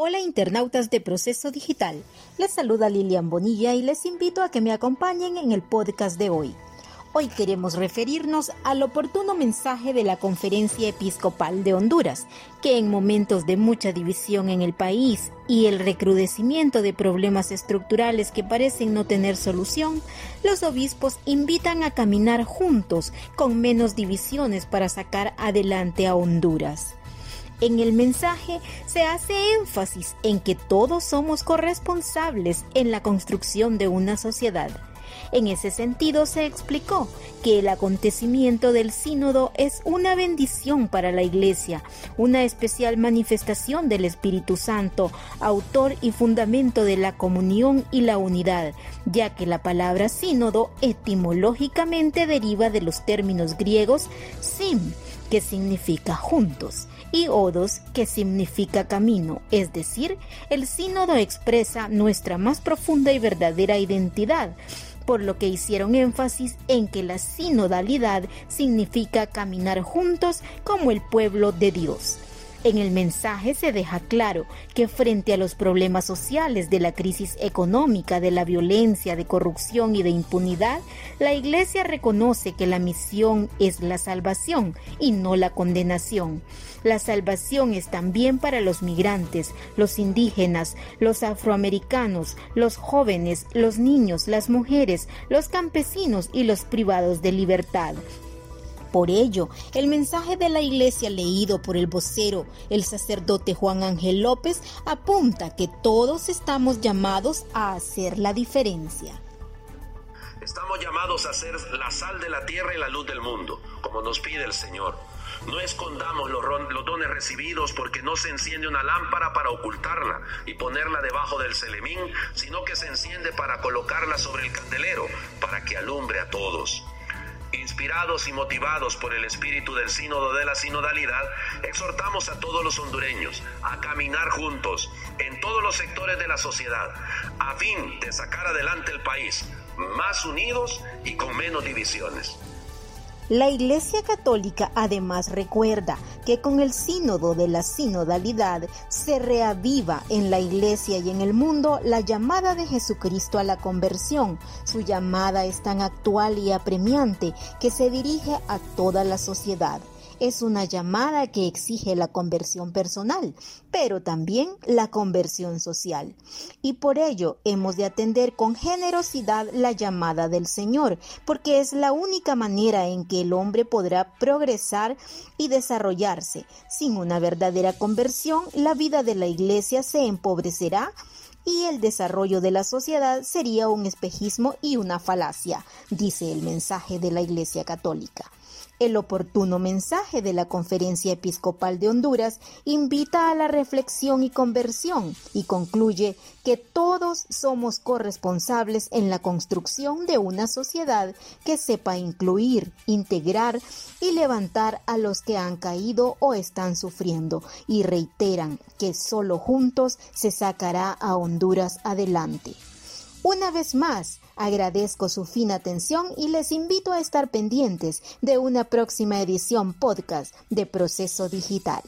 Hola internautas de Proceso Digital, les saluda Lilian Bonilla y les invito a que me acompañen en el podcast de hoy. Hoy queremos referirnos al oportuno mensaje de la Conferencia Episcopal de Honduras, que en momentos de mucha división en el país y el recrudecimiento de problemas estructurales que parecen no tener solución, los obispos invitan a caminar juntos con menos divisiones para sacar adelante a Honduras. En el mensaje se hace énfasis en que todos somos corresponsables en la construcción de una sociedad. En ese sentido se explicó que el acontecimiento del sínodo es una bendición para la Iglesia, una especial manifestación del Espíritu Santo, autor y fundamento de la comunión y la unidad, ya que la palabra sínodo etimológicamente deriva de los términos griegos sim, que significa juntos, y odos, que significa camino, es decir, el sínodo expresa nuestra más profunda y verdadera identidad, por lo que hicieron énfasis en que la sinodalidad significa caminar juntos como el pueblo de Dios. En el mensaje se deja claro que frente a los problemas sociales de la crisis económica, de la violencia, de corrupción y de impunidad, la Iglesia reconoce que la misión es la salvación y no la condenación. La salvación es también para los migrantes, los indígenas, los afroamericanos, los jóvenes, los niños, las mujeres, los campesinos y los privados de libertad. Por ello, el mensaje de la iglesia leído por el vocero, el sacerdote Juan Ángel López, apunta que todos estamos llamados a hacer la diferencia. Estamos llamados a ser la sal de la tierra y la luz del mundo, como nos pide el Señor. No escondamos los, dones recibidos porque no se enciende una lámpara para ocultarla y ponerla debajo del celemín, sino que se enciende para colocarla sobre el candelero, para que alumbre a todos. Inspirados y motivados por el espíritu del sínodo de la sinodalidad, exhortamos a todos los hondureños a caminar juntos en todos los sectores de la sociedad, a fin de sacar adelante el país, más unidos y con menos divisiones. La Iglesia Católica además recuerda que con el sínodo de la sinodalidad se reaviva en la Iglesia y en el mundo la llamada de Jesucristo a la conversión. Su llamada es tan actual y apremiante que se dirige a toda la sociedad es una llamada que exige la conversión personal, pero también la conversión social. Y por ello hemos de atender con generosidad la llamada del Señor, porque es la única manera en que el hombre podrá progresar y desarrollarse. Sin una verdadera conversión, la vida de la iglesia se empobrecerá y el desarrollo de la sociedad sería un espejismo y una falacia, dice el mensaje de la Iglesia Católica. El oportuno mensaje de la Conferencia Episcopal de Honduras invita a la reflexión y conversión y concluye que todos somos corresponsables en la construcción de una sociedad que sepa incluir, integrar y levantar a los que han caído o están sufriendo y reiteran que solo juntos se sacará a Honduras adelante. Una vez más, agradezco su fina atención y les invito a estar pendientes de una próxima edición podcast de Proceso Digital.